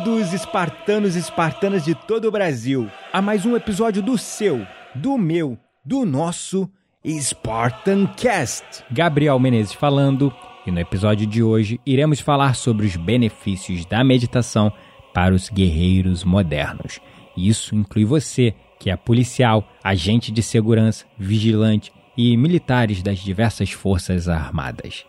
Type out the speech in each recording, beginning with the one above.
Bem-vindos, espartanos e espartanas de todo o Brasil, a mais um episódio do seu, do meu, do nosso Spartan Cast. Gabriel Menezes falando, e no episódio de hoje iremos falar sobre os benefícios da meditação para os guerreiros modernos. Isso inclui você, que é policial, agente de segurança, vigilante e militares das diversas forças armadas.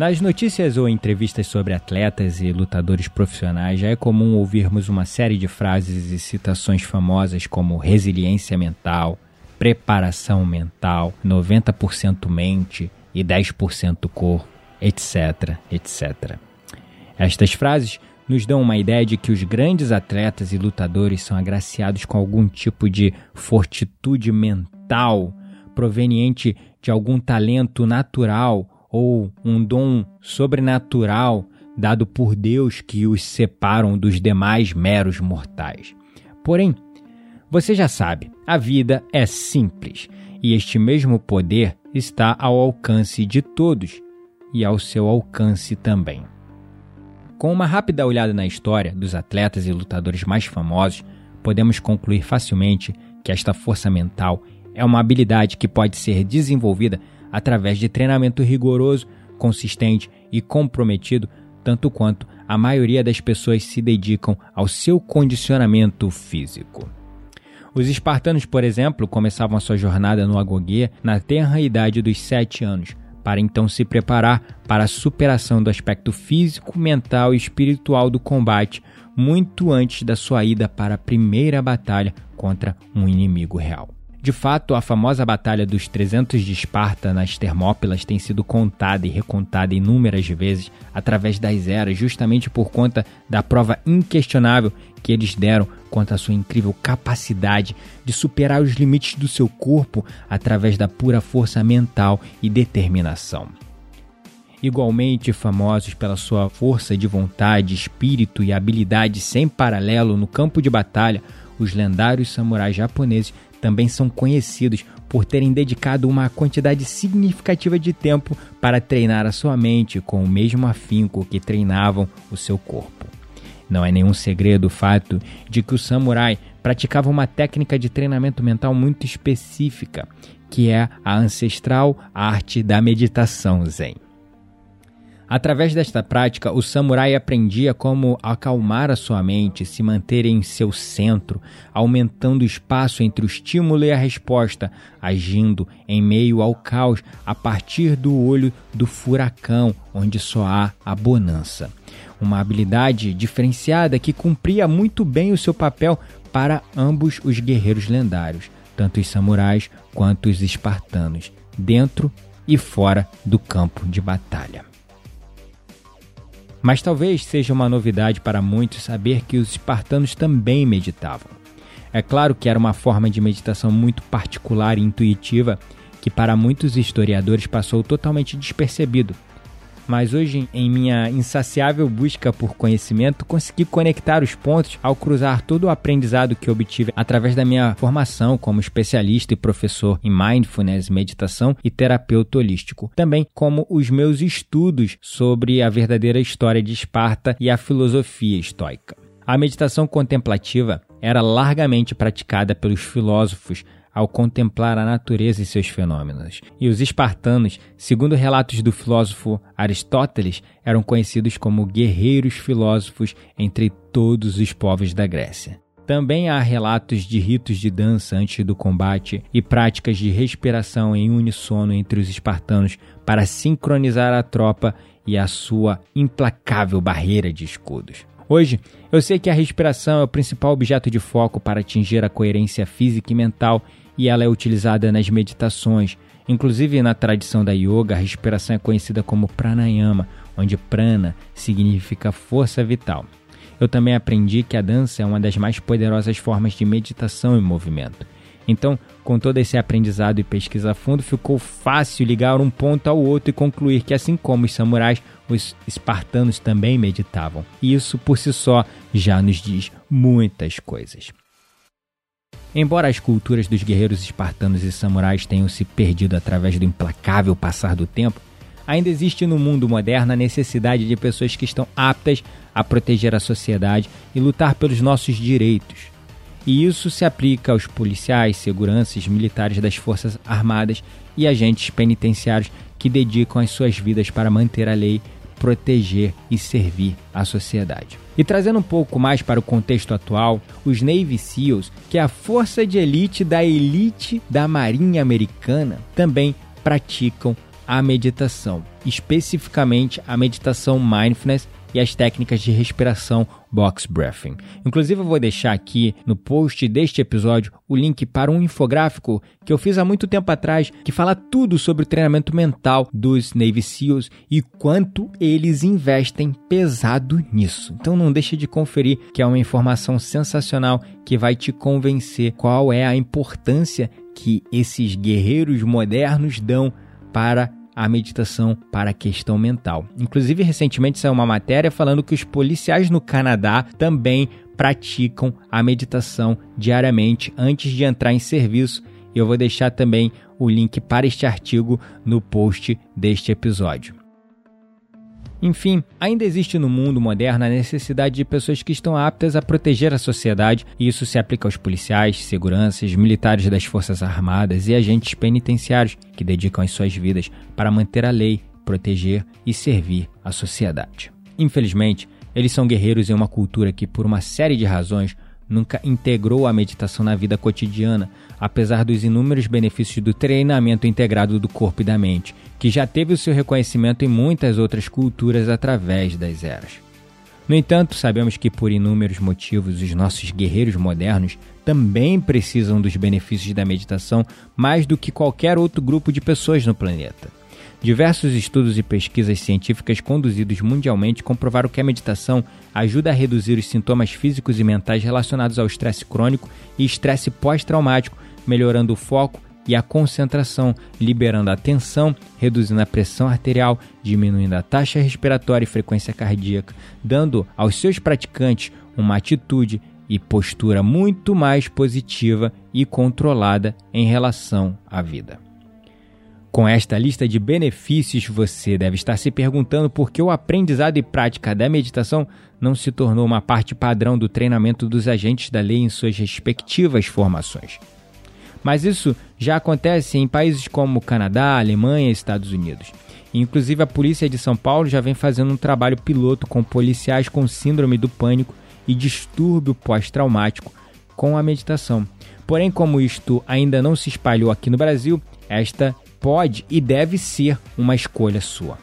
Nas notícias ou entrevistas sobre atletas e lutadores profissionais, já é comum ouvirmos uma série de frases e citações famosas como resiliência mental, preparação mental, 90% mente e 10% corpo, etc, etc. Estas frases nos dão uma ideia de que os grandes atletas e lutadores são agraciados com algum tipo de fortitude mental proveniente de algum talento natural ou um dom sobrenatural dado por Deus que os separam dos demais meros mortais. Porém, você já sabe, a vida é simples e este mesmo poder está ao alcance de todos e ao seu alcance também. Com uma rápida olhada na história dos atletas e lutadores mais famosos, podemos concluir facilmente que esta força mental é uma habilidade que pode ser desenvolvida através de treinamento rigoroso, consistente e comprometido, tanto quanto a maioria das pessoas se dedicam ao seu condicionamento físico. Os espartanos, por exemplo, começavam a sua jornada no Agoguê na tenra idade dos 7 anos, para então se preparar para a superação do aspecto físico, mental e espiritual do combate, muito antes da sua ida para a primeira batalha contra um inimigo real. De fato, a famosa Batalha dos 300 de Esparta nas Termópilas tem sido contada e recontada inúmeras vezes através das eras, justamente por conta da prova inquestionável que eles deram quanto à sua incrível capacidade de superar os limites do seu corpo através da pura força mental e determinação. Igualmente famosos pela sua força de vontade, espírito e habilidade sem paralelo no campo de batalha, os lendários samurais japoneses também são conhecidos por terem dedicado uma quantidade significativa de tempo para treinar a sua mente com o mesmo afinco que treinavam o seu corpo. Não é nenhum segredo o fato de que o samurai praticava uma técnica de treinamento mental muito específica, que é a ancestral arte da meditação Zen. Através desta prática, o samurai aprendia como acalmar a sua mente, se manter em seu centro, aumentando o espaço entre o estímulo e a resposta, agindo em meio ao caos a partir do olho do furacão, onde só há a bonança. Uma habilidade diferenciada que cumpria muito bem o seu papel para ambos os guerreiros lendários, tanto os samurais quanto os espartanos, dentro e fora do campo de batalha. Mas talvez seja uma novidade para muitos saber que os espartanos também meditavam. É claro que era uma forma de meditação muito particular e intuitiva que para muitos historiadores passou totalmente despercebido, mas hoje, em minha insaciável busca por conhecimento, consegui conectar os pontos ao cruzar todo o aprendizado que obtive através da minha formação como especialista e professor em mindfulness, meditação e terapeuta holístico, também como os meus estudos sobre a verdadeira história de Esparta e a filosofia estoica. A meditação contemplativa era largamente praticada pelos filósofos ao contemplar a natureza e seus fenômenos. E os espartanos, segundo relatos do filósofo Aristóteles, eram conhecidos como guerreiros filósofos entre todos os povos da Grécia. Também há relatos de ritos de dança antes do combate e práticas de respiração em unissono entre os espartanos para sincronizar a tropa e a sua implacável barreira de escudos. Hoje, eu sei que a respiração é o principal objeto de foco para atingir a coerência física e mental e ela é utilizada nas meditações. Inclusive na tradição da yoga, a respiração é conhecida como pranayama, onde prana significa força vital. Eu também aprendi que a dança é uma das mais poderosas formas de meditação e movimento. Então, com todo esse aprendizado e pesquisa a fundo, ficou fácil ligar um ponto ao outro e concluir que, assim como os samurais, os espartanos também meditavam. E isso por si só já nos diz muitas coisas. Embora as culturas dos guerreiros espartanos e samurais tenham se perdido através do implacável passar do tempo, ainda existe no mundo moderno a necessidade de pessoas que estão aptas a proteger a sociedade e lutar pelos nossos direitos. E isso se aplica aos policiais, seguranças, militares das Forças Armadas e agentes penitenciários que dedicam as suas vidas para manter a lei, proteger e servir a sociedade. E trazendo um pouco mais para o contexto atual, os Navy SEALs, que é a força de elite da elite da Marinha Americana, também praticam a meditação, especificamente a meditação mindfulness e as técnicas de respiração box breathing. Inclusive eu vou deixar aqui no post deste episódio o link para um infográfico que eu fiz há muito tempo atrás que fala tudo sobre o treinamento mental dos Navy SEALs e quanto eles investem pesado nisso. Então não deixe de conferir que é uma informação sensacional que vai te convencer qual é a importância que esses guerreiros modernos dão para a meditação para a questão mental. Inclusive, recentemente saiu uma matéria falando que os policiais no Canadá também praticam a meditação diariamente antes de entrar em serviço. Eu vou deixar também o link para este artigo no post deste episódio. Enfim, ainda existe no mundo moderno a necessidade de pessoas que estão aptas a proteger a sociedade, e isso se aplica aos policiais, seguranças, militares das Forças Armadas e agentes penitenciários que dedicam as suas vidas para manter a lei, proteger e servir a sociedade. Infelizmente, eles são guerreiros em uma cultura que, por uma série de razões, nunca integrou a meditação na vida cotidiana, apesar dos inúmeros benefícios do treinamento integrado do corpo e da mente, que já teve o seu reconhecimento em muitas outras culturas através das eras. No entanto, sabemos que por inúmeros motivos os nossos guerreiros modernos também precisam dos benefícios da meditação mais do que qualquer outro grupo de pessoas no planeta. Diversos estudos e pesquisas científicas conduzidos mundialmente comprovaram que a meditação ajuda a reduzir os sintomas físicos e mentais relacionados ao estresse crônico e estresse pós-traumático, melhorando o foco e a concentração, liberando a tensão, reduzindo a pressão arterial, diminuindo a taxa respiratória e frequência cardíaca, dando aos seus praticantes uma atitude e postura muito mais positiva e controlada em relação à vida. Com esta lista de benefícios, você deve estar se perguntando por que o aprendizado e prática da meditação não se tornou uma parte padrão do treinamento dos agentes da lei em suas respectivas formações. Mas isso já acontece em países como Canadá, Alemanha e Estados Unidos. Inclusive, a polícia de São Paulo já vem fazendo um trabalho piloto com policiais com síndrome do pânico e distúrbio pós-traumático com a meditação. Porém, como isto ainda não se espalhou aqui no Brasil, esta pode e deve ser uma escolha sua.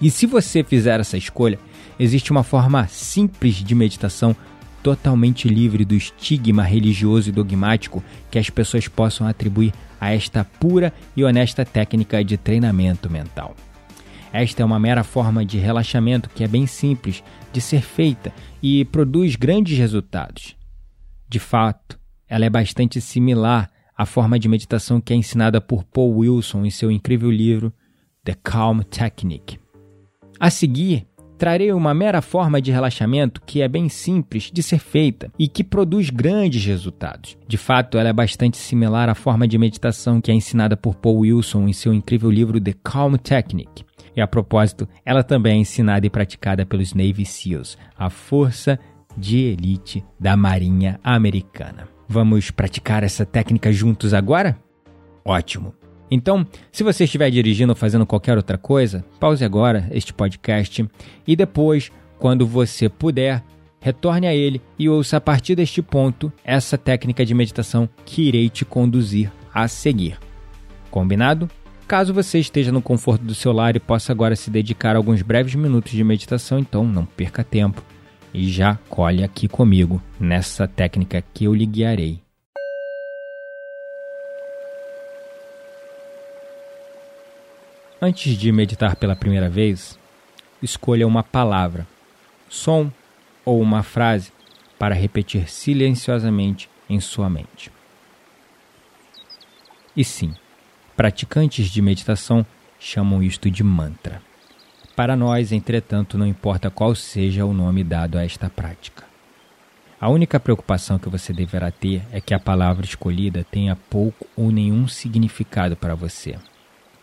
E se você fizer essa escolha, existe uma forma simples de meditação totalmente livre do estigma religioso e dogmático que as pessoas possam atribuir a esta pura e honesta técnica de treinamento mental. Esta é uma mera forma de relaxamento que é bem simples de ser feita e produz grandes resultados. De fato, ela é bastante similar à forma de meditação que é ensinada por Paul Wilson em seu incrível livro The Calm Technique. A seguir, trarei uma mera forma de relaxamento que é bem simples de ser feita e que produz grandes resultados. De fato, ela é bastante similar à forma de meditação que é ensinada por Paul Wilson em seu incrível livro The Calm Technique. E a propósito, ela também é ensinada e praticada pelos Navy SEALs, a força de elite da Marinha Americana. Vamos praticar essa técnica juntos agora? Ótimo! Então, se você estiver dirigindo ou fazendo qualquer outra coisa, pause agora este podcast e depois, quando você puder, retorne a ele e ouça a partir deste ponto essa técnica de meditação que irei te conduzir a seguir. Combinado? Caso você esteja no conforto do seu lar e possa agora se dedicar a alguns breves minutos de meditação, então não perca tempo. E já colhe aqui comigo nessa técnica que eu lhe guiarei. Antes de meditar pela primeira vez, escolha uma palavra, som ou uma frase para repetir silenciosamente em sua mente. E sim, praticantes de meditação chamam isto de mantra. Para nós, entretanto, não importa qual seja o nome dado a esta prática. A única preocupação que você deverá ter é que a palavra escolhida tenha pouco ou nenhum significado para você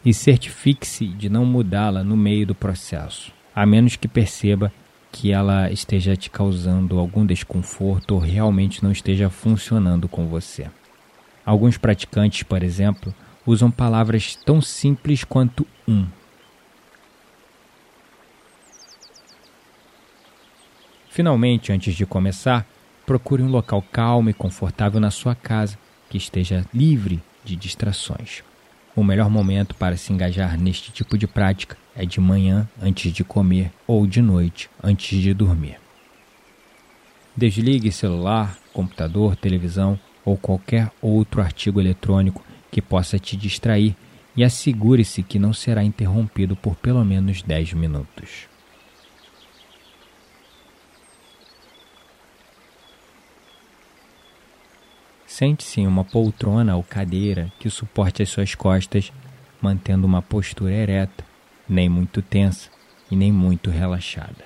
e certifique-se de não mudá-la no meio do processo, a menos que perceba que ela esteja te causando algum desconforto ou realmente não esteja funcionando com você. Alguns praticantes, por exemplo, usam palavras tão simples quanto um. Finalmente, antes de começar, procure um local calmo e confortável na sua casa, que esteja livre de distrações. O melhor momento para se engajar neste tipo de prática é de manhã antes de comer ou de noite antes de dormir. Desligue celular, computador, televisão ou qualquer outro artigo eletrônico que possa te distrair e assegure-se que não será interrompido por pelo menos 10 minutos. Sente-se em uma poltrona ou cadeira que suporte as suas costas, mantendo uma postura ereta, nem muito tensa e nem muito relaxada.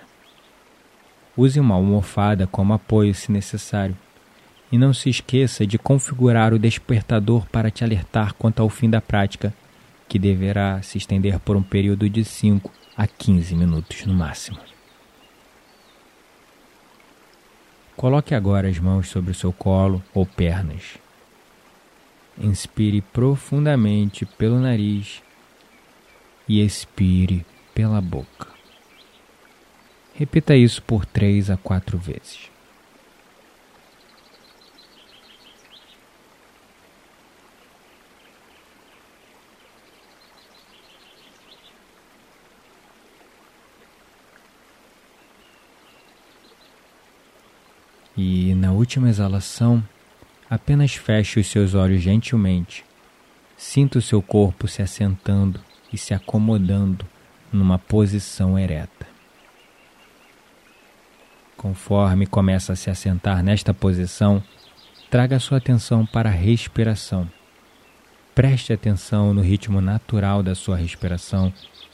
Use uma almofada como apoio se necessário. E não se esqueça de configurar o despertador para te alertar quanto ao fim da prática, que deverá se estender por um período de 5 a 15 minutos no máximo. Coloque agora as mãos sobre o seu colo ou pernas. Inspire profundamente pelo nariz e expire pela boca. Repita isso por três a quatro vezes. E na última exalação, apenas feche os seus olhos gentilmente. Sinta o seu corpo se assentando e se acomodando numa posição ereta. Conforme começa a se assentar nesta posição, traga sua atenção para a respiração. Preste atenção no ritmo natural da sua respiração,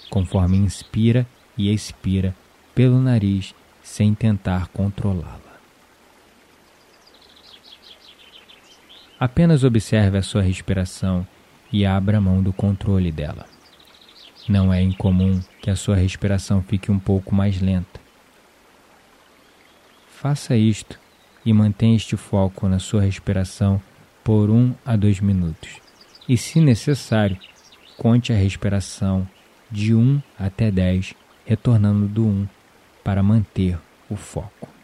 conforme inspira e expira pelo nariz sem tentar controlá-la. Apenas observe a sua respiração e abra mão do controle dela. Não é incomum que a sua respiração fique um pouco mais lenta. Faça isto e mantenha este foco na sua respiração por um a dois minutos. E, se necessário, conte a respiração de 1 até 10, retornando do 1 para manter o foco.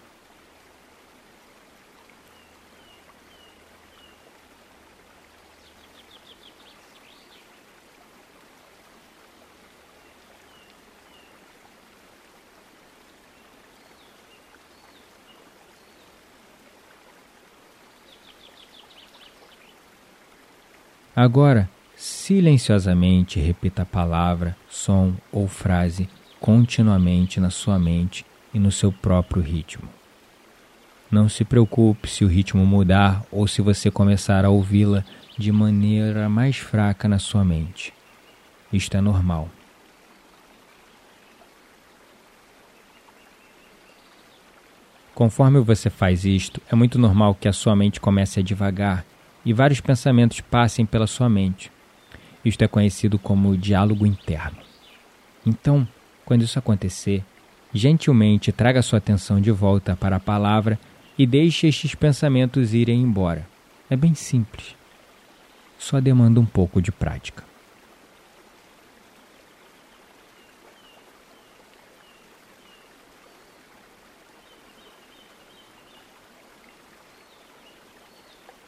Agora, silenciosamente repita a palavra, som ou frase continuamente na sua mente e no seu próprio ritmo. Não se preocupe se o ritmo mudar ou se você começar a ouvi-la de maneira mais fraca na sua mente. Isto é normal. Conforme você faz isto, é muito normal que a sua mente comece a devagar e vários pensamentos passem pela sua mente. Isto é conhecido como diálogo interno. Então, quando isso acontecer, gentilmente traga sua atenção de volta para a palavra e deixe estes pensamentos irem embora. É bem simples. Só demanda um pouco de prática.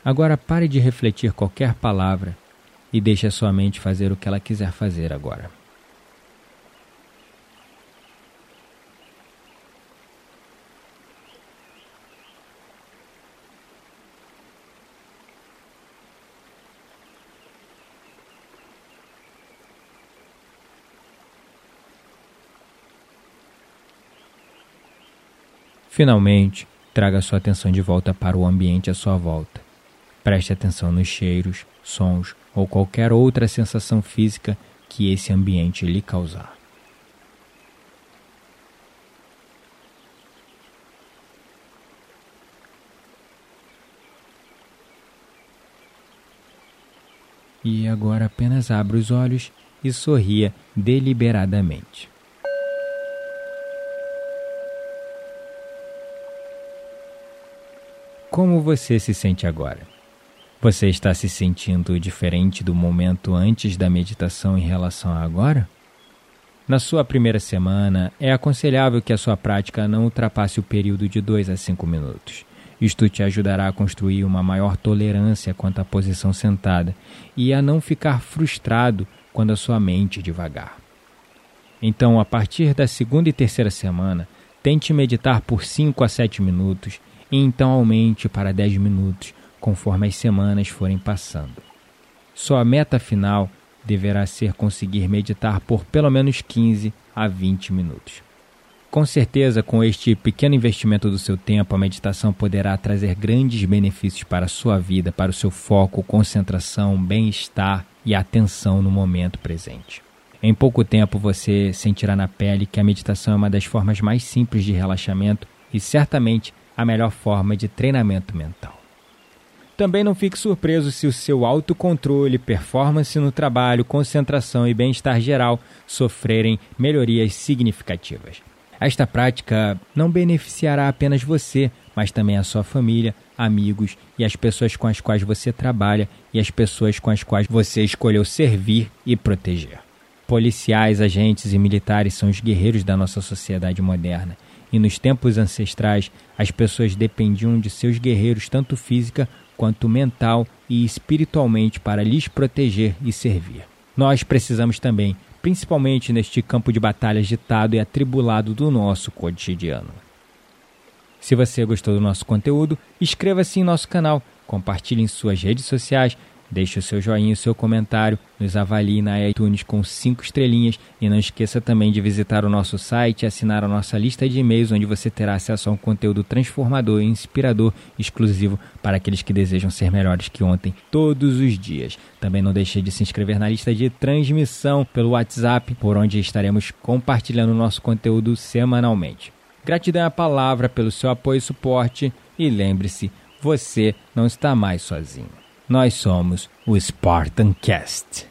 Agora pare de refletir qualquer palavra e deixe a sua mente fazer o que ela quiser fazer agora. Finalmente, traga sua atenção de volta para o ambiente à sua volta Preste atenção nos cheiros, sons ou qualquer outra sensação física que esse ambiente lhe causar. E agora apenas abra os olhos e sorria deliberadamente. Como você se sente agora? Você está se sentindo diferente do momento antes da meditação em relação a agora? Na sua primeira semana, é aconselhável que a sua prática não ultrapasse o período de 2 a 5 minutos. Isto te ajudará a construir uma maior tolerância quanto à posição sentada e a não ficar frustrado quando a sua mente devagar. Então, a partir da segunda e terceira semana, tente meditar por 5 a 7 minutos e então aumente para 10 minutos conforme as semanas forem passando. Sua meta final deverá ser conseguir meditar por pelo menos 15 a 20 minutos. Com certeza, com este pequeno investimento do seu tempo, a meditação poderá trazer grandes benefícios para a sua vida, para o seu foco, concentração, bem-estar e atenção no momento presente. Em pouco tempo você sentirá na pele que a meditação é uma das formas mais simples de relaxamento e certamente a melhor forma de treinamento mental. Também não fique surpreso se o seu autocontrole, performance no trabalho, concentração e bem-estar geral sofrerem melhorias significativas. Esta prática não beneficiará apenas você, mas também a sua família, amigos e as pessoas com as quais você trabalha e as pessoas com as quais você escolheu servir e proteger. Policiais, agentes e militares são os guerreiros da nossa sociedade moderna e nos tempos ancestrais, as pessoas dependiam de seus guerreiros tanto física quanto mental e espiritualmente para lhes proteger e servir. Nós precisamos também, principalmente neste campo de batalha agitado e atribulado do nosso cotidiano. Se você gostou do nosso conteúdo, inscreva-se em nosso canal, compartilhe em suas redes sociais Deixe o seu joinha e o seu comentário, nos avalie na iTunes com 5 estrelinhas e não esqueça também de visitar o nosso site e assinar a nossa lista de e-mails, onde você terá acesso a um conteúdo transformador e inspirador exclusivo para aqueles que desejam ser melhores que ontem, todos os dias. Também não deixe de se inscrever na lista de transmissão pelo WhatsApp, por onde estaremos compartilhando o nosso conteúdo semanalmente. Gratidão à palavra pelo seu apoio e suporte e lembre-se, você não está mais sozinho. Nós somos o Spartan Cast.